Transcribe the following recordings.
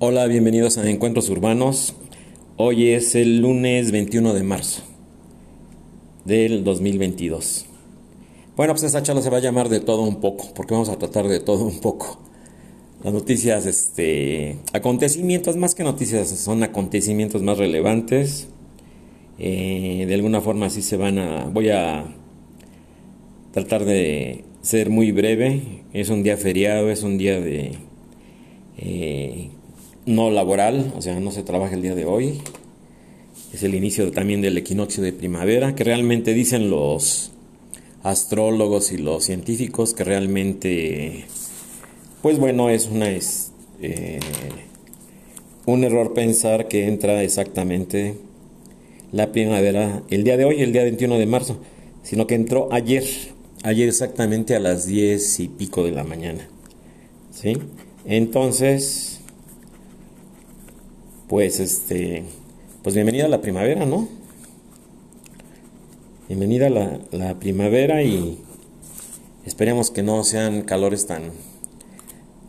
Hola, bienvenidos a Encuentros Urbanos. Hoy es el lunes 21 de marzo del 2022. Bueno, pues esta charla se va a llamar de todo un poco, porque vamos a tratar de todo un poco. Las noticias, este, acontecimientos, más que noticias, son acontecimientos más relevantes. Eh, de alguna forma así se van a, voy a tratar de ser muy breve. Es un día feriado, es un día de eh, no laboral, o sea, no se trabaja el día de hoy. Es el inicio también del equinoccio de primavera, que realmente dicen los astrólogos y los científicos que realmente, pues bueno, es una es, eh, un error pensar que entra exactamente la primavera el día de hoy, el día 21 de marzo, sino que entró ayer, ayer exactamente a las 10 y pico de la mañana. ¿Sí? Entonces, pues este, pues bienvenida a la primavera, ¿no? Bienvenida a la, la primavera y esperemos que no sean calores tan,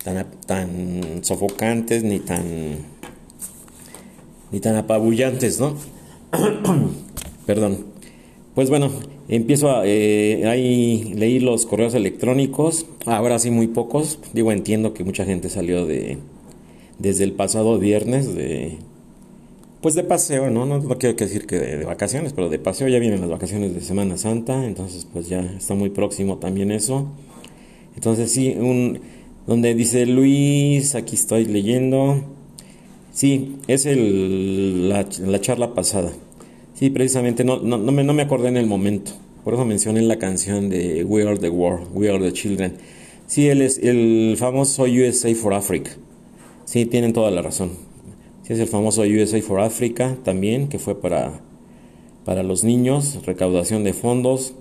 tan, tan sofocantes ni tan, ni tan apabullantes, ¿no? Perdón. Pues bueno, empiezo a eh, ahí leí los correos electrónicos, ahora sí muy pocos, digo entiendo que mucha gente salió de desde el pasado viernes de pues de paseo, ¿no? No, quiero decir que de, vacaciones, pero de paseo ya vienen las vacaciones de Semana Santa, entonces pues ya está muy próximo también eso. Entonces sí, un donde dice Luis, aquí estoy leyendo. Sí, es el, la, la charla pasada. Sí, precisamente no, no, no, me, no me acordé en el momento. Por eso mencioné la canción de We Are the World, We Are the Children. Sí, él es el famoso USA for Africa. Sí, tienen toda la razón. Sí, es el famoso USA for Africa también, que fue para, para los niños, recaudación de fondos.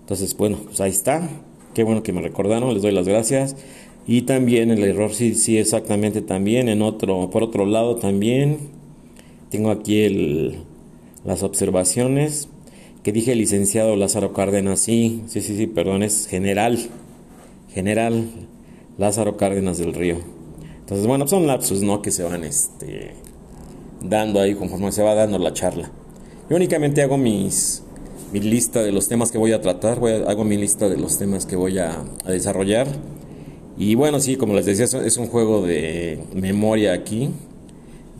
Entonces, bueno, pues ahí está. Qué bueno que me recordaron, les doy las gracias. Y también el error, sí, sí, exactamente también. En otro, por otro lado también, tengo aquí el, las observaciones que dije licenciado Lázaro Cárdenas. Sí, sí, sí, sí, perdón, es general. General Lázaro Cárdenas del Río. Entonces, bueno, son lapsos, ¿no? Que se van este, dando ahí conforme se va dando la charla. Yo únicamente hago mis, mi lista de los temas que voy a tratar, voy hago mi lista de los temas que voy a, desarrollar. Y bueno, sí, como les decía, es un juego de memoria aquí,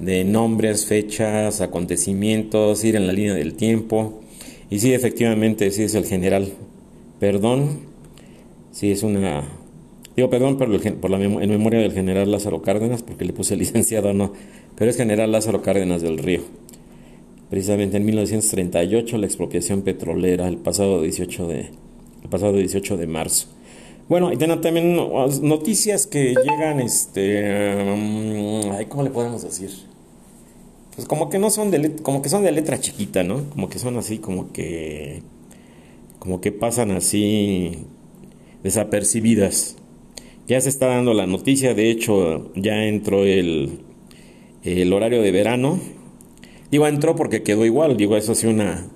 de nombres, fechas, acontecimientos, ir en la línea del tiempo. Y sí, efectivamente, sí es el general. Perdón, sí es una Digo, perdón por, la en memoria del general Lázaro Cárdenas, porque le puse licenciado, no, pero es general Lázaro Cárdenas del Río. Precisamente en 1938, la expropiación petrolera, el pasado 18 de, el pasado 18 de marzo. Bueno, y también noticias que llegan, este, um, ¿cómo le podemos decir? Pues como que no son de, como que son de letra chiquita, ¿no? Como que son así, como que, como que pasan así desapercibidas. Ya se está dando la noticia, de hecho ya entró el, el horario de verano. Digo, entró porque quedó igual, digo, eso sí una...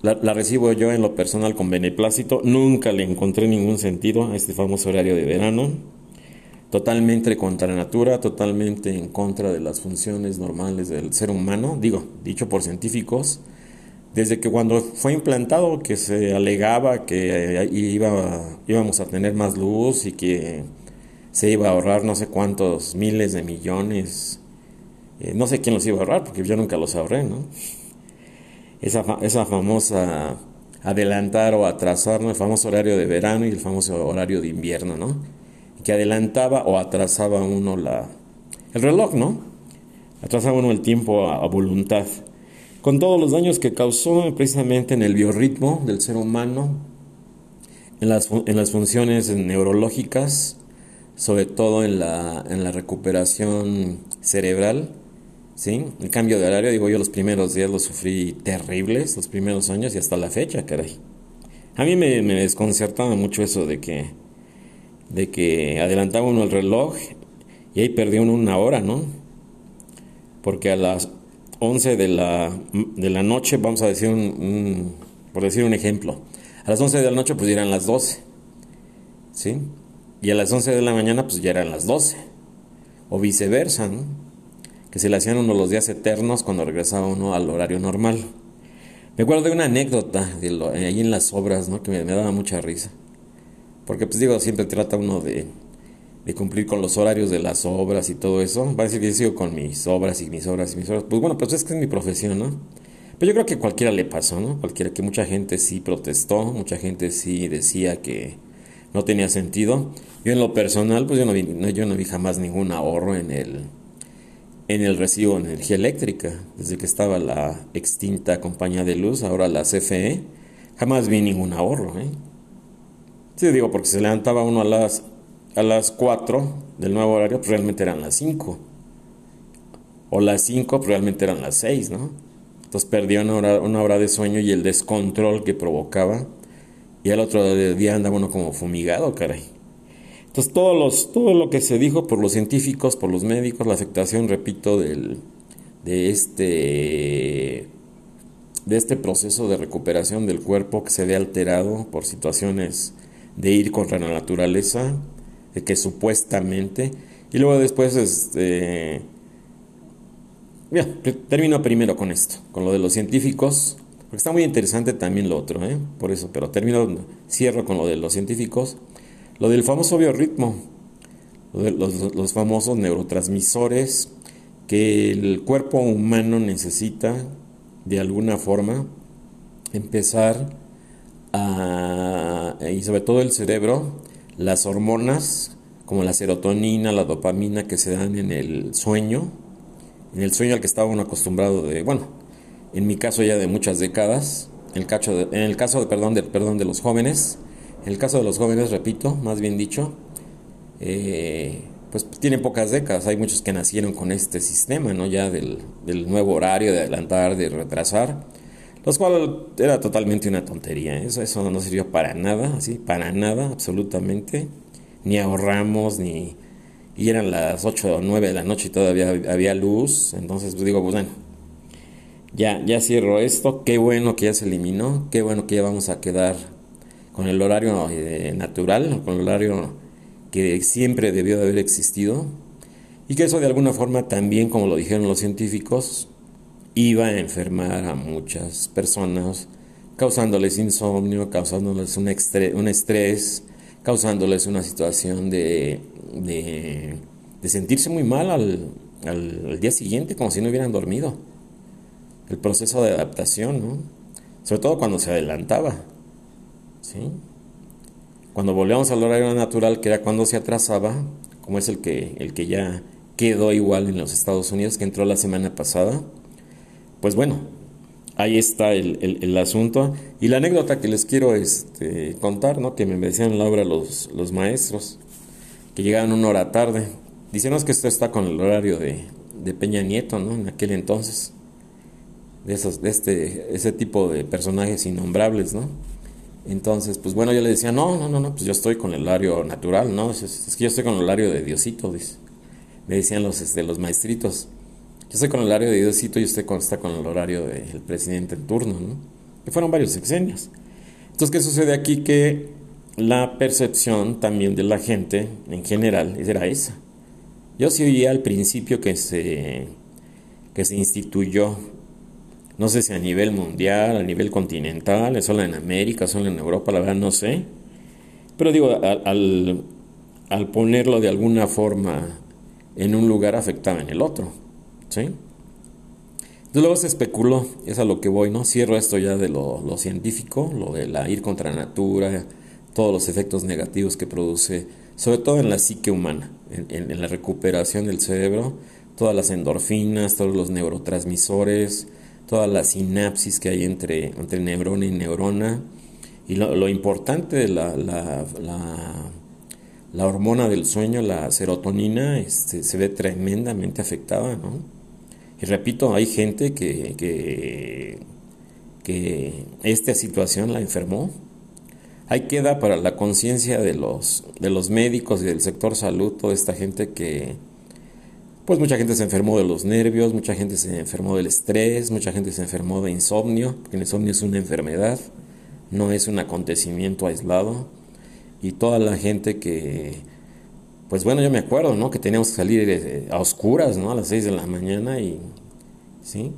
La, recibo yo en lo personal con beneplácito, nunca le encontré ningún sentido a este famoso horario de verano. Totalmente contra natura, totalmente en contra de las funciones normales del ser humano, digo, dicho por científicos desde que cuando fue implantado que se alegaba que eh, iba, íbamos a tener más luz y que se iba a ahorrar no sé cuántos miles de millones. Eh, no sé quién los iba a ahorrar porque yo nunca los ahorré, ¿no? Esa, esa famosa adelantar o atrasar, ¿no? El famoso horario de verano y el famoso horario de invierno, ¿no? Que adelantaba o atrasaba uno la, el reloj, ¿no? Atrasaba uno el tiempo a voluntad con todos los daños que causó precisamente en el biorritmo del ser humano, en las, en las funciones neurológicas, sobre todo en la, en la recuperación cerebral. ¿sí? El cambio de horario, digo yo, los primeros días los sufrí terribles, los primeros años y hasta la fecha, caray. A mí me, me desconcertaba mucho eso de que, de que adelantaba uno el reloj y ahí perdió uno una hora, ¿no? Porque a las 11 de la, de la noche, vamos a decir un, por decir un ejemplo, a las 11 de la noche pues eran las 12, ¿sí? Y a las 11 de la mañana pues ya eran las 12, o viceversa, ¿no? que se le hacían uno los días eternos cuando regresaba uno al horario normal. Me acuerdo de una anécdota de ahí en las obras, ¿no? Que me, daba mucha risa. Porque, pues digo, siempre trata uno de, de, cumplir con los horarios de las obras y todo eso. Va a decir que yo sigo con mis obras y mis obras y mis obras. Pues bueno, pues es que es mi profesión, ¿no? Pero yo creo que cualquiera le pasó, ¿no? Cualquiera, que mucha gente sí protestó, mucha gente sí decía que no tenía sentido. Yo en lo personal, pues yo no vi, yo no vi jamás ningún ahorro en el, en el recibo de energía eléctrica. Desde que estaba la extinta compañía de luz, ahora la CFE, jamás vi ningún ahorro, ¿eh? Sí, digo, porque se levantaba uno a las, a las 4 del nuevo horario, pues realmente eran las 5. O las 5, pues realmente eran las 6, ¿no? Entonces perdió una hora, una hora de sueño y el descontrol que provocaba. Y al otro día andaba uno como fumigado, caray. Entonces todo, los, todo lo que se dijo por los científicos, por los médicos, la afectación, repito, del, de, este, de este proceso de recuperación del cuerpo que se ve alterado por situaciones de ir contra la naturaleza, de que supuestamente, y luego después este, termino primero con esto, con lo de los científicos, porque está muy interesante también lo otro, ¿eh? por eso, pero termino, cierro con lo de los científicos, lo del famoso biorritmo, los, los famosos neurotransmisores que el cuerpo humano necesita de alguna forma empezar a, y sobre todo el cerebro, las hormonas como la serotonina, la dopamina que se dan en el sueño, en el sueño al que estaba uno acostumbrado de, bueno, en mi caso ya de muchas décadas, el, caso de, en el caso de, perdón, de, perdón, de los jóvenes, en el caso de los jóvenes, repito, más bien dicho, eh, pues tienen pocas décadas, hay muchos que nacieron con este sistema, ¿no? Ya del, del nuevo horario, de adelantar, de retrasar, los cuales era totalmente una tontería, ¿eh? eso, eso no sirvió para nada, así, para nada, absolutamente, ni ahorramos, ni y eran las 8 o 9 de la noche y todavía había luz, entonces pues digo, pues bueno, ya, ya cierro esto, qué bueno que ya se eliminó, qué bueno que ya vamos a quedar con el horario eh, natural, con el horario que siempre debió de haber existido, y que eso de alguna forma también, como lo dijeron los científicos, iba a enfermar a muchas personas, causándoles insomnio, causándoles un, un estrés, causándoles una situación de, de, sentirse muy mal al, al, día siguiente, como si no hubieran dormido. El proceso de adaptación, ¿no? Sobre todo cuando se adelantaba, ¿sí? Cuando volvíamos al horario natural, que era cuando se atrasaba, como es el que, el que ya quedó igual en los Estados Unidos, que entró la semana pasada, pues bueno, ahí está el, asunto. Y la anécdota que les quiero este, contar, ¿no? que me decían en la obra los, los maestros, que llegaban una hora tarde. Dicen, que esto está con el horario de, de Peña Nieto, ¿no? En aquel entonces. De, esos, de este, ese tipo de personajes innombrables, ¿no? Entonces, pues bueno, yo le decía, no, no, no, no, pues yo estoy con el horario natural, ¿no? Es, que yo estoy con el horario de Diosito, dice. Me decían los, este, los maestritos. Yo estoy con el horario de Diosito y usted está con el horario del presidente en turno, ¿no? Que fueron varios sexenios. Entonces, ¿qué sucede aquí? Que la percepción también de la gente en general era esa. Yo sí oía al principio que se, que se instituyó, no sé si a nivel mundial, a nivel continental, solo en América, solo en Europa, la verdad no sé. Pero digo, al, al ponerlo de alguna forma en un lugar afectaba en el otro. ¿Sí? Entonces luego se especuló, es a lo que voy, ¿no? Cierro esto ya de lo, científico, lo de la ir contra natura, todos los efectos negativos que produce, sobre todo en la psique humana, en, la recuperación del cerebro, todas las endorfinas, todos los neurotransmisores, todas las sinapsis que hay entre, entre neurona y neurona. Y lo, importante de la, la, la, hormona del sueño, la serotonina, este, se ve tremendamente afectada, ¿no? Y repito, hay gente que, que, que esta situación la enfermó. Ahí queda para la conciencia de los, de los médicos y del sector salud, toda esta gente que, pues mucha gente se enfermó de los nervios, mucha gente se enfermó del estrés, mucha gente se enfermó de insomnio, porque el insomnio es una enfermedad, no es un acontecimiento aislado. Y toda la gente que, pues bueno, yo me acuerdo, ¿no? Que teníamos que salir eh, a oscuras, ¿no? A las 6 de la mañana y, ¿sí?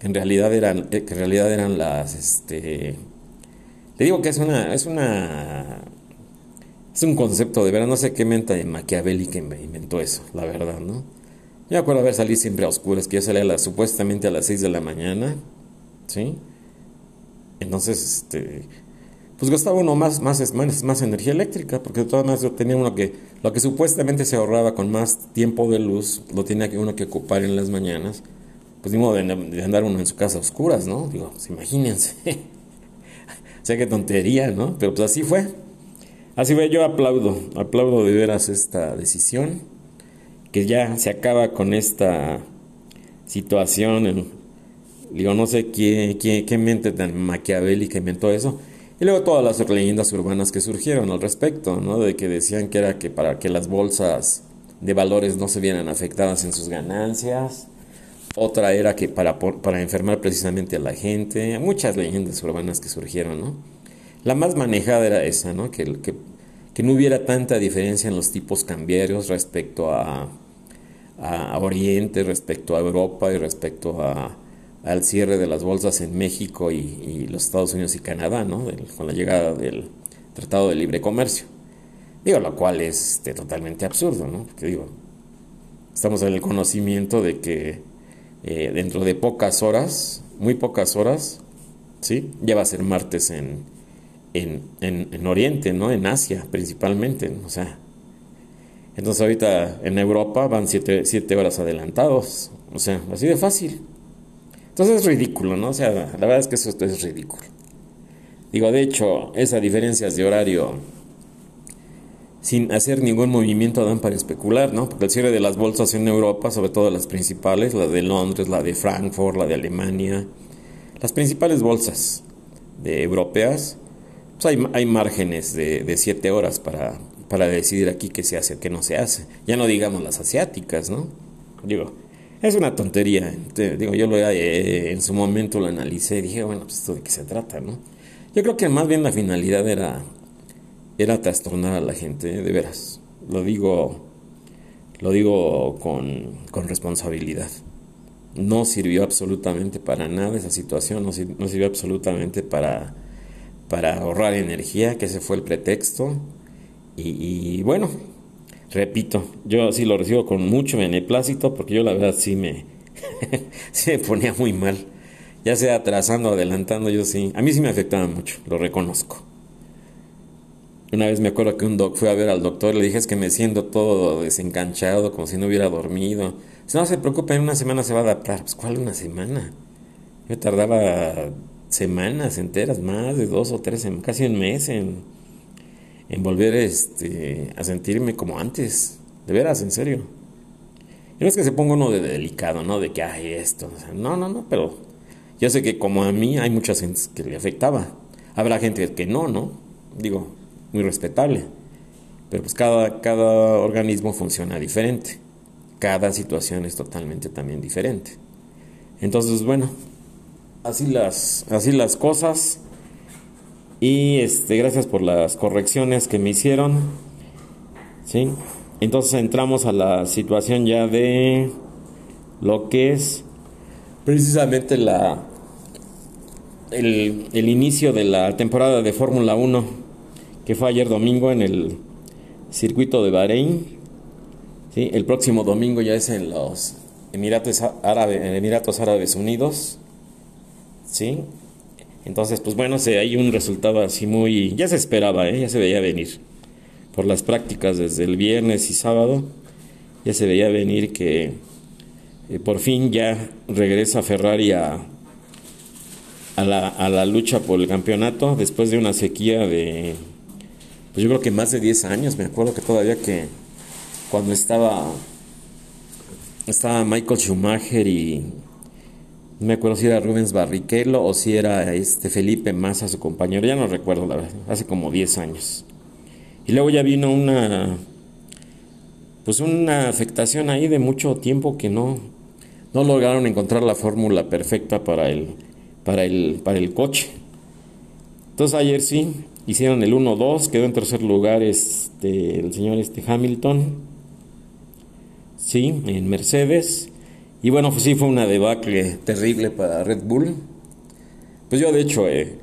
En realidad eran, eh, en realidad eran las, este... Le digo que es una, es una... Es un concepto de verdad, no sé qué mente de Machiavelli que inventó eso, la verdad, ¿no? Yo me acuerdo haber salido siempre a oscuras, que yo salía supuestamente a las 6 de la mañana, ¿sí? Entonces, este, pues gastaba uno más, más, más, más energía eléctrica, porque de todas maneras tenía uno que, lo que supuestamente se ahorraba con más tiempo de luz, lo tenía que uno que ocupar en las mañanas, pues ni modo de, andar uno en su casa a oscuras, ¿no? Digo, pues imagínense. o sea, qué tontería, ¿no? Pero pues así fue. Así fue, yo aplaudo, aplaudo de veras esta decisión, que ya se acaba con esta situación, digo, no sé quién, quién, qué mente tan maquiavélica inventó eso, y luego todas las leyendas urbanas que surgieron al respecto, ¿no? De que decían que era que para que las bolsas de valores no se vieran afectadas en sus ganancias. Otra era que para, para enfermar precisamente a la gente. Muchas leyendas urbanas que surgieron, ¿no? La más manejada era esa, ¿no? Que, que, que no hubiera tanta diferencia en los tipos cambiarios respecto a, a Oriente, respecto a Europa y respecto a, al cierre de las bolsas en México y, los Estados Unidos y Canadá, ¿no? con la llegada del Tratado de Libre Comercio. Digo, lo cual es este, totalmente absurdo, ¿no? Porque digo, estamos en el conocimiento de que eh, dentro de pocas horas, muy pocas horas, ¿sí? Ya va a ser martes en, en, en, Oriente, ¿no? En Asia principalmente, o sea. Entonces ahorita en Europa van siete, siete horas adelantados, o sea, así de fácil. Entonces es ridículo, ¿no? O sea, la verdad es que eso es ridículo. Digo, de hecho, esas diferencias de horario sin hacer ningún movimiento dan para especular, ¿no? Porque el cierre de las bolsas en Europa, sobre todo las principales, la de Londres, la de Frankfurt, la de Alemania, las principales bolsas de europeas, pues hay, hay márgenes de, de siete horas para, para decidir aquí qué se hace, qué no se hace. Ya no digamos las asiáticas, ¿no? Digo, es una tontería. digo, yo lo, eh, en su momento lo analicé y dije, bueno, pues esto de qué se trata, ¿no? Yo creo que más bien la finalidad era, era trastornar a la gente, de veras. Lo digo, lo digo con, con responsabilidad. No sirvió absolutamente para nada esa situación, no, no sirvió absolutamente para, para ahorrar energía, que ese fue el pretexto. y bueno, repito, yo sí lo recibo con mucho beneplácito porque yo la verdad sí me, me ponía muy mal. Ya sea atrasando, adelantando, yo sí. A mí sí me afectaba mucho, lo reconozco. Una vez me acuerdo que un doc fue a ver al doctor le dije es que me siento todo desencanchado, como si no hubiera dormido. Si no se preocupe, en una semana se va a adaptar. Pues ¿cuál una semana? Yo tardaba semanas enteras, más de dos o tres, casi un mes en en volver este, a sentirme como antes. De veras, en serio. Y no es que se ponga uno de delicado, ¿no? De que, hay esto. no, no, no, pero yo sé que como a mí hay mucha gente que le afectaba. Habrá gente que no, ¿no? Digo, muy respetable. Pero pues cada, cada organismo funciona diferente. Cada situación es totalmente también diferente. Entonces, bueno, así las, así las cosas. Y este, gracias por las correcciones que me hicieron. ¿Sí? Entonces entramos a la situación ya de lo que es precisamente la el, el inicio de la temporada de Fórmula 1 que fue ayer domingo en el circuito de Bahrein. ¿Sí? El próximo domingo ya es en los Emiratos Árabes, Emiratos Árabes Unidos. ¿Sí? Entonces, pues bueno, se, hay un resultado así muy... Ya se esperaba, ¿eh? ya se veía venir. Por las prácticas desde el viernes y sábado, ya se veía venir que eh, por fin ya regresa Ferrari a, a, la, a la lucha por el campeonato después de una sequía de, pues yo creo que más de 10 años. Me acuerdo que todavía que cuando estaba, estaba Michael Schumacher y no me acuerdo si era Rubens Barrichello o si era este Felipe Massa, su compañero, ya no recuerdo la verdad, hace como 10 años. Y luego ya vino una pues una afectación ahí de mucho tiempo que no no lograron encontrar la fórmula perfecta para el para el para el coche. Entonces ayer sí hicieron el 1-2, quedó en tercer lugar este, el señor este Hamilton, sí, en Mercedes. Y bueno, pues sí fue una debacle terrible para Red Bull. Pues yo de hecho, eh,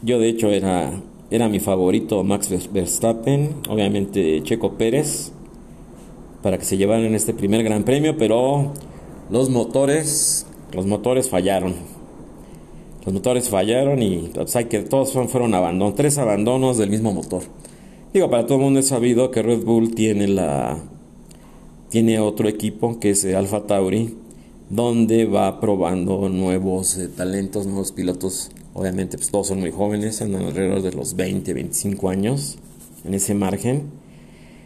yo de hecho era, era mi favorito Max Verstappen, obviamente Checo Pérez, para que se llevaran este primer gran premio, pero los motores, los motores fallaron. Los motores fallaron y hay que todos fueron abandonos, tres abandonos del mismo motor. Digo, para todo el mundo es sabido que Red Bull tiene la tiene otro equipo que es Alfa Tauri, donde va probando nuevos eh, talentos, nuevos pilotos. Obviamente, pues todos son muy jóvenes, andan alrededor de los 20, 25 años en ese margen.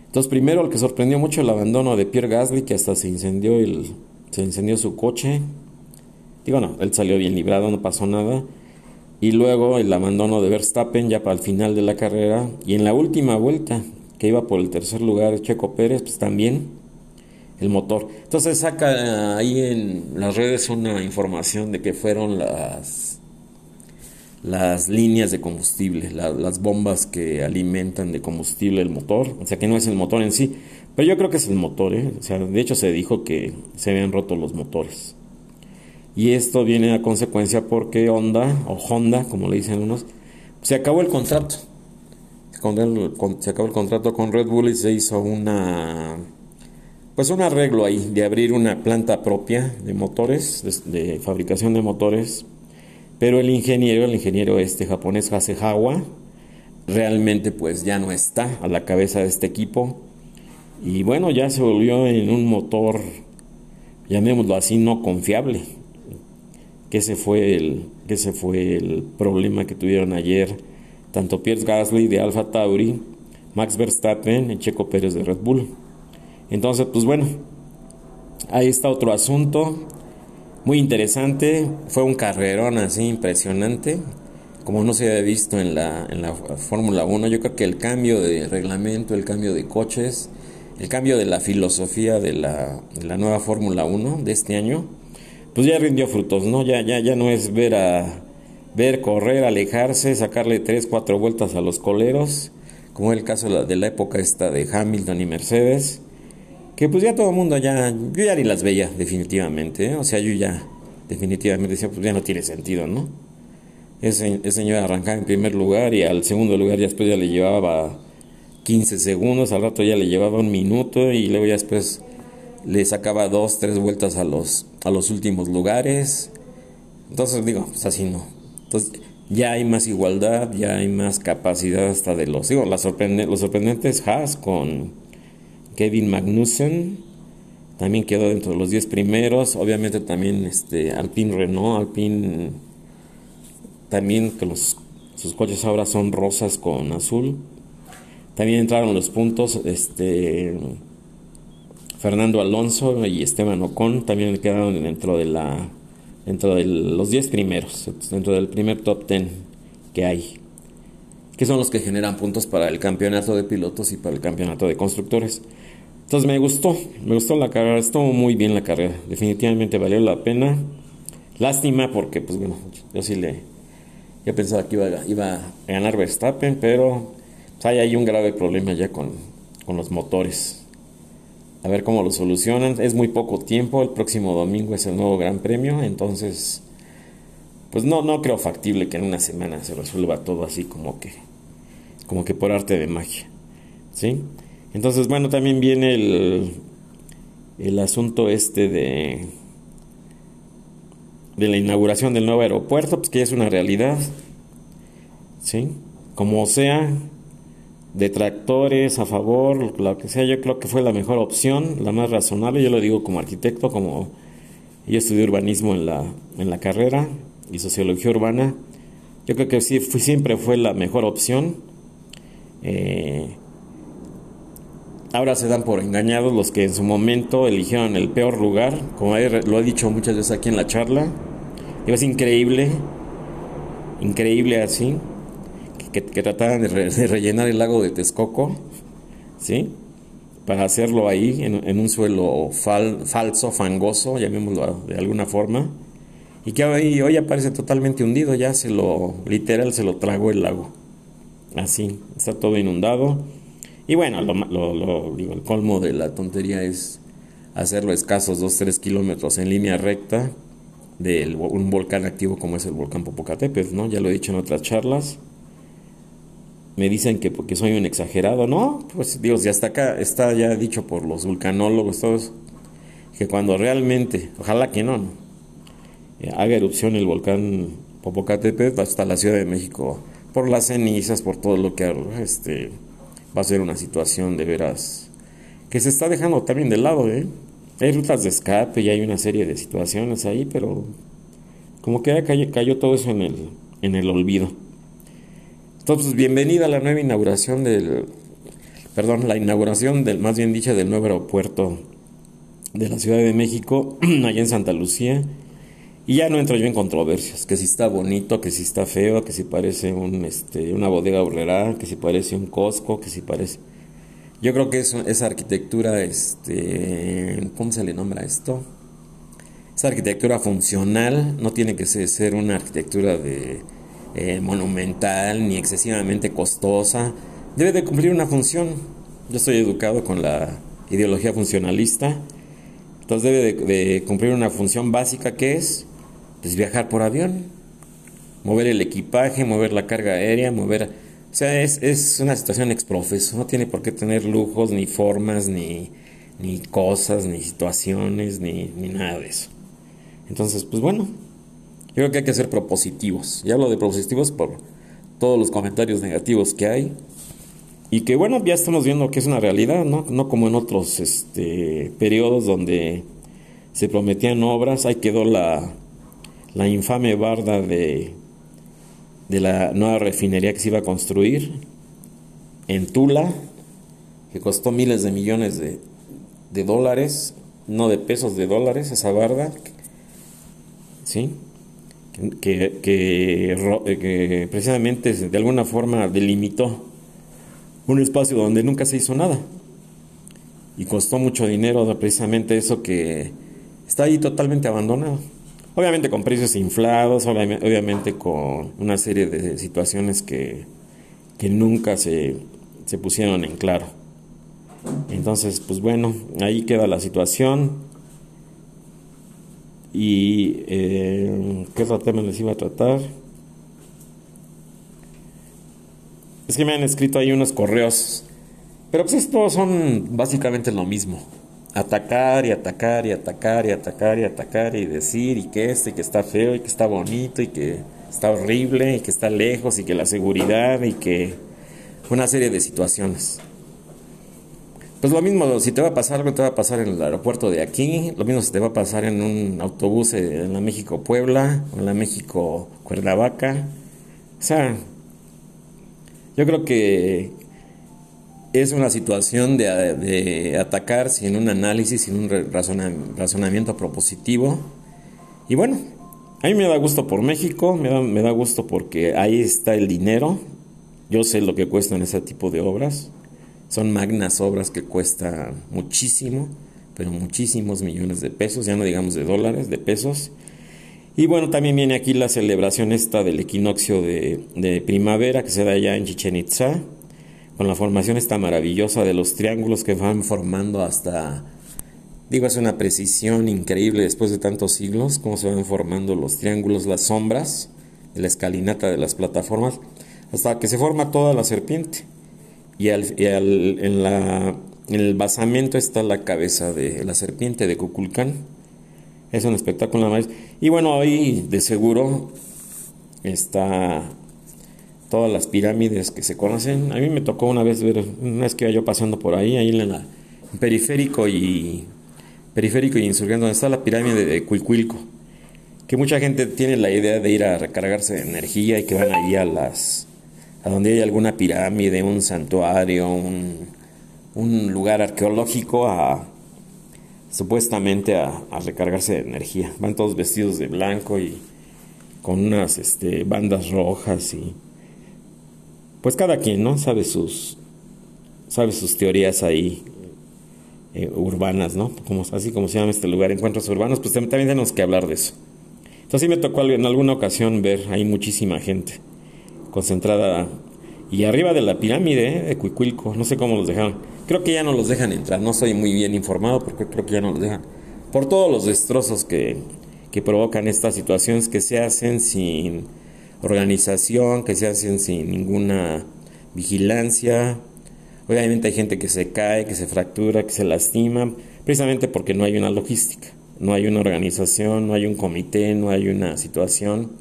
Entonces, primero, el que sorprendió mucho el abandono de Pierre Gasly, que hasta se incendió, el, se incendió su coche. Digo, no, él salió bien librado, no pasó nada. Y luego el abandono de Verstappen ya para el final de la carrera. Y en la última vuelta, que iba por el tercer lugar Checo Pérez, pues también el motor. Entonces saca ahí en las redes una información de que fueron las las líneas de combustible, las bombas que alimentan de combustible el motor, o sea que no es el motor en sí, pero yo creo que es el motor, ¿eh? o sea, de hecho se dijo que se habían roto los motores. Y esto viene a consecuencia porque Honda, o Honda, como le dicen unos, se acabó el contrato. Se acabó el contrato con Red Bull y se hizo una. Pues un arreglo ahí de abrir una planta propia de motores, de, fabricación de motores. Pero el ingeniero, el ingeniero este japonés Hasehawa, realmente pues ya no está a la cabeza de este equipo. Y bueno, ya se volvió en un motor, llamémoslo así, no confiable que ese fue el, que fue el problema que tuvieron ayer tanto Pierre Gasly de Alfa Tauri, Max Verstappen y Checo Pérez de Red Bull. Entonces, pues bueno, ahí está otro asunto muy interesante. Fue un carrerón así impresionante, como no se había visto en la, en la Fórmula 1. Yo creo que el cambio de reglamento, el cambio de coches, el cambio de la filosofía de la, de la nueva Fórmula 1 de este año, pues ya rindió frutos, ¿no? Ya, ya, ya no es ver a ver correr, alejarse, sacarle tres, cuatro vueltas a los coleros, como el caso de la época esta de Hamilton y Mercedes, que pues ya todo el mundo ya, yo ya ni las veía definitivamente, ¿eh? o sea, yo ya definitivamente decía, pues ya no tiene sentido, ¿no? Ese, ese señor arrancaba en primer lugar y al segundo lugar ya después ya le llevaba 15 segundos, al rato ya le llevaba un minuto y luego ya después le sacaba dos, tres vueltas a los, a los últimos lugares. Entonces digo, pues así no. Entonces ya hay más igualdad, ya hay más capacidad hasta de los... Digo, la sorprende, los sorprendentes Haas con Kevin Magnussen, también quedó dentro de los 10 primeros. Obviamente también este Alpine Renault, Alpine también que sus coches ahora son rosas con azul. También entraron los puntos, este Fernando Alonso y Esteban Ocon también quedaron dentro de la dentro de los 10 primeros, dentro del primer top 10 que hay, que son los que generan puntos para el campeonato de pilotos y para el campeonato de constructores. Entonces me gustó, me gustó la carrera, estuvo muy bien la carrera, definitivamente valió la pena. Lástima porque, pues bueno, yo sí le, yo pensaba que iba, iba a ganar Verstappen, pero pues, hay un grave problema ya con, con los motores a ver cómo lo solucionan. Es muy poco tiempo, el próximo domingo es el nuevo Gran Premio, entonces pues no no creo factible que en una semana se resuelva todo así como que como que por arte de magia. ¿Sí? Entonces, bueno, también viene el el asunto este de de la inauguración del nuevo aeropuerto, pues que ya es una realidad. ¿Sí? Como sea, detractores, a favor, lo que sea, yo creo que fue la mejor opción, la más razonable, yo lo digo como arquitecto, como yo estudié urbanismo en la, en la carrera y sociología urbana, yo creo que sí, siempre fue la mejor opción. Eh, ahora se dan por engañados los que en su momento eligieron el peor lugar, como lo he dicho muchas veces aquí en la charla, es increíble, increíble así que, trataban de, rellenar el lago de Texcoco, ¿sí? Para hacerlo ahí, en, un suelo falso, fangoso, llamémoslo de alguna forma, y que hoy, hoy aparece totalmente hundido, ya se lo, literal, se lo tragó el lago. así, está todo inundado. Y bueno, lo, digo, el colmo de la tontería es hacerlo escasos 2-3 kilómetros en línea recta de un volcán activo como es el volcán Popocatépetl, ¿no? Ya lo he dicho en otras charlas. Me dicen que porque soy un exagerado, ¿no? Pues Dios, ya está acá, está ya dicho por los vulcanólogos todos, que cuando realmente, ojalá que no, eh, haga erupción el volcán Popocatépetl hasta la Ciudad de México, por las cenizas, por todo lo que este, va a ser una situación de veras que se está dejando también de lado, ¿eh? Hay rutas de escape y hay una serie de situaciones ahí, pero como que ya cayó, todo eso en el, en el olvido. Entonces, bienvenida a la nueva inauguración del, perdón, la inauguración del, más bien dicha, del nuevo aeropuerto de la Ciudad de México, allá en Santa Lucía. Y ya no entro yo en controversias, que si está bonito, que si está feo, que si parece un, este, una bodega horrera, que si parece un Costco, que si parece... Yo creo que esa arquitectura, este, ¿cómo se le nombra esto? Esa arquitectura funcional no tiene que ser una arquitectura de, eh, monumental ni excesivamente costosa. Debe de cumplir una función. Yo estoy educado con la ideología funcionalista. Entonces debe de, cumplir una función básica que es pues, viajar por avión, mover el equipaje, mover la carga aérea, mover o sea, es, es una situación exprofeso, no tiene por qué tener lujos, ni formas, ni, ni cosas, ni situaciones, ni, ni nada de eso. Entonces, pues bueno, yo creo que hay que ser propositivos. Y hablo de propositivos por todos los comentarios negativos que hay. Y que bueno, ya estamos viendo que es una realidad, ¿no? No como en otros este, periodos donde se prometían obras. Ahí quedó la, la infame barda de de la nueva refinería que se iba a construir en Tula, que costó miles de millones de, dólares, no de pesos, de dólares, esa barda, ¿sí? Que, que, precisamente de alguna forma delimitó un espacio donde nunca se hizo nada. Y costó mucho dinero precisamente eso que está ahí totalmente abandonado. Obviamente con precios inflados, obviamente con una serie de situaciones que, nunca se, pusieron en claro. Entonces, pues bueno, ahí queda la situación. ¿Y eh, qué otro tema les iba a tratar? Es que me han escrito ahí unos correos, pero pues estos son básicamente lo mismo atacar y atacar y atacar y atacar y atacar y decir y que este que está feo y que está bonito y que está horrible y que está lejos y que la seguridad y que una serie de situaciones. Pues lo mismo, si te va a pasar algo, te va a pasar en el aeropuerto de aquí, lo mismo si te va a pasar en un autobús en la México-Puebla o en la México-Cuernavaca. O sea, yo creo que es una situación de, atacar sin un análisis, sin un razonamiento propositivo. Y bueno, a mí me da gusto por México, me da, me da gusto porque ahí está el dinero. Yo sé lo que cuestan ese tipo de obras. Son magnas obras que cuestan muchísimo, pero muchísimos millones de pesos, ya no digamos de dólares, de pesos. Y bueno, también viene aquí la celebración esta del equinoccio de, de primavera que se da allá en Chichen Itza con la formación esta maravillosa de los triángulos que van formando hasta, digo, es una precisión increíble después de tantos siglos, cómo se van formando los triángulos, las sombras la escalinata de las plataformas, hasta que se forma toda la serpiente. Y, en el basamento está la cabeza de la serpiente de Cuculcán. Es un espectáculo más. Y bueno, ahí de seguro está todas las pirámides que se conocen. A mí me tocó una vez ver, una vez que iba yo pasando por ahí, ahí en la periférico y periférico y insurgente, donde está la pirámide de Cuilcuilco, que mucha gente tiene la idea de ir a recargarse de energía y que van ahí a las a donde hay alguna pirámide, un santuario, un, un lugar arqueológico a supuestamente a, a, recargarse de energía. Van todos vestidos de blanco y con unas este, bandas rojas y pues cada quien, ¿no? Sabe sus, sabe sus teorías ahí eh, urbanas, ¿no? Como, así como se llama este lugar, encuentros urbanos, pues también tenemos que hablar de eso. Entonces sí me tocó en alguna ocasión ver ahí muchísima gente concentrada Y arriba de la pirámide ¿eh? de Cuicuilco, no sé cómo los dejaron. Creo que ya no los dejan entrar, no soy muy bien informado porque creo que ya no los dejan. Por todos los destrozos que, que provocan estas situaciones que se hacen sin organización, que se hacen sin ninguna vigilancia. Obviamente hay gente que se cae, que se fractura, que se lastima, precisamente porque no hay una logística, no hay una organización, no hay un comité, no hay una situación.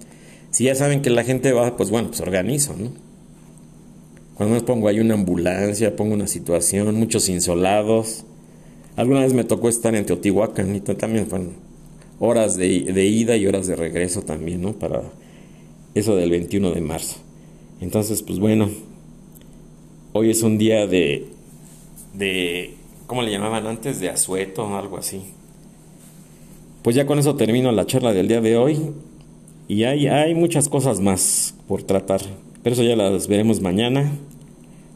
Si ya saben que la gente va, pues bueno, pues organizo, ¿no? Cuando me pongo ahí una ambulancia, pongo una situación, muchos insolados. Alguna vez me tocó estar en Teotihuacán y también fueron horas de, ida y horas de regreso también, ¿no? Para eso del 21 de marzo. Entonces, pues bueno, hoy es un día de, de, ¿cómo le llamaban antes? De asueto o algo así. Pues ya con eso termino la charla del día de hoy y hay, hay muchas cosas más por tratar. Pero eso ya las veremos mañana,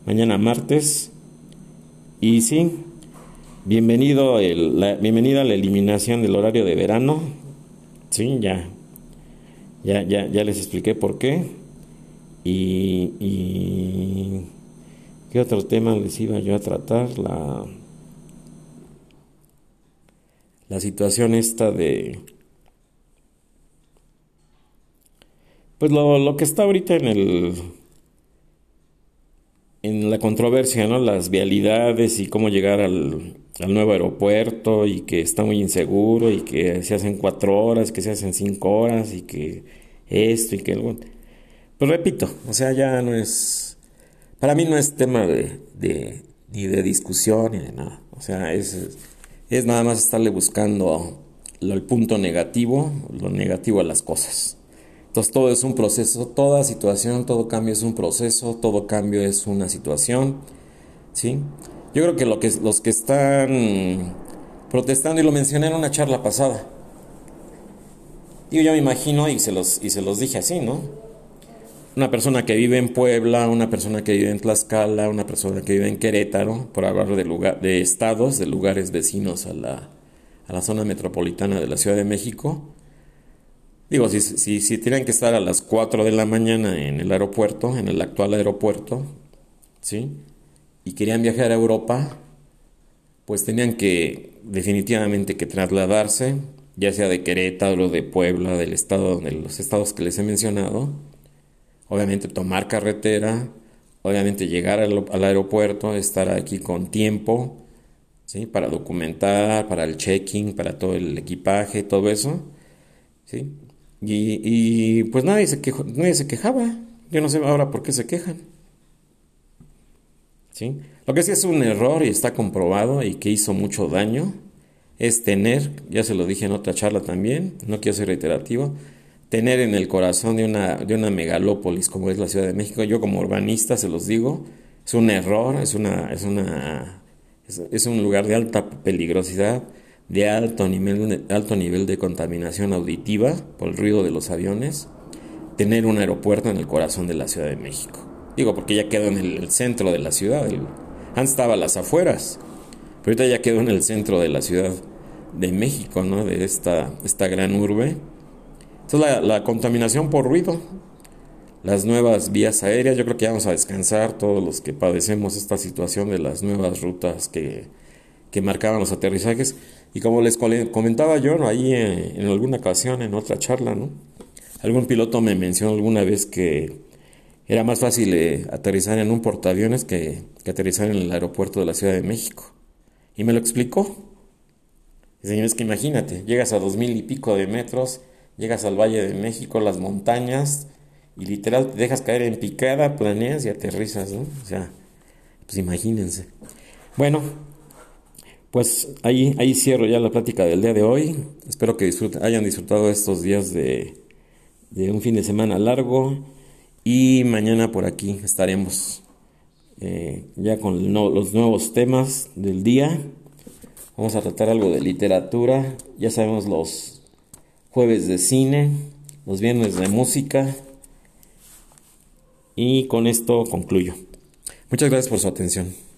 mañana martes. Y sí, bienvenido el, bienvenida a la eliminación del horario de verano. Sí, ya, ya, ya, ya les expliqué por qué. Y, qué otro tema les iba yo a tratar. La, la situación esta de Pues lo, lo que está ahorita en el en la controversia, ¿no? Las vialidades y cómo llegar al, nuevo aeropuerto y que está muy inseguro y que se hacen cuatro horas, que se hacen cinco horas y que esto y que algo. Pues repito, o sea, ya no es, para mí no es tema de, de ni de discusión ni de nada. O sea, es, es nada más estarle buscando el punto negativo, lo negativo a las cosas. Entonces todo es un proceso, toda situación, todo cambio es un proceso, todo cambio es una situación, ¿sí? Yo creo que, lo que los que están protestando, y lo mencioné en una charla pasada, yo me imagino, y se, los, y se los dije así, ¿no? Una persona que vive en Puebla, una persona que vive en Tlaxcala, una persona que vive en Querétaro, por hablar de, lugar, de estados, de lugares vecinos a la, a la zona metropolitana de la Ciudad de México, Digo, si, si, si tienen que estar a las 4 de la mañana en el aeropuerto, en el actual aeropuerto, ¿sí? Y querían viajar a Europa, pues tenían que definitivamente que trasladarse, ya sea de Querétaro, de Puebla, del estado, de los estados que les he mencionado, obviamente tomar carretera, obviamente llegar al, aeropuerto, estar aquí con tiempo, ¿sí? Para documentar, para el checking, para todo el equipaje, todo eso, ¿sí? Y, pues nadie se, quejó, nadie se quejaba. Yo no sé ahora por qué se quejan. ¿Sí? Lo que sí es un error y está comprobado y que hizo mucho daño es tener, ya se lo dije en otra charla también, no quiero ser reiterativo, tener en el corazón de una, de una megalópolis como es la Ciudad de México, yo como urbanista se los digo, es un error, es, una, es, una, es un lugar de alta peligrosidad, de alto nivel, alto nivel de contaminación auditiva por el ruido de los aviones, tener un aeropuerto en el corazón de la Ciudad de México. Digo, porque ya quedó en el, centro de la ciudad. antes estaba a las afueras, pero ahorita ya quedó en el centro de la Ciudad de México, ¿no? De esta, esta gran urbe. Entonces la, la contaminación por ruido, las nuevas vías aéreas, yo creo que ya vamos a descansar todos los que padecemos esta situación de las nuevas rutas que, que marcaban los aterrizajes. Y como les comentaba yo ahí eh, en, alguna ocasión, en otra charla, ¿no? algún piloto me mencionó alguna vez que era más fácil eh, aterrizar en un portaaviones que, que, aterrizar en el aeropuerto de la Ciudad de México. Y me lo explicó. Dice, es que imagínate, llegas a dos mil y pico de metros, llegas al Valle de México, las montañas, y literal te dejas caer en picada, planeas y aterrizas, ¿no? O sea, pues imagínense. Bueno, pues ahí, ahí cierro ya la plática del día de hoy. Espero que hayan disfrutado estos días de, un fin de semana largo. Y mañana por aquí estaremos eh, ya con los nuevos temas del día. Vamos a tratar algo de literatura. Ya sabemos los jueves de cine, los viernes de música. Y con esto concluyo. Muchas gracias por su atención.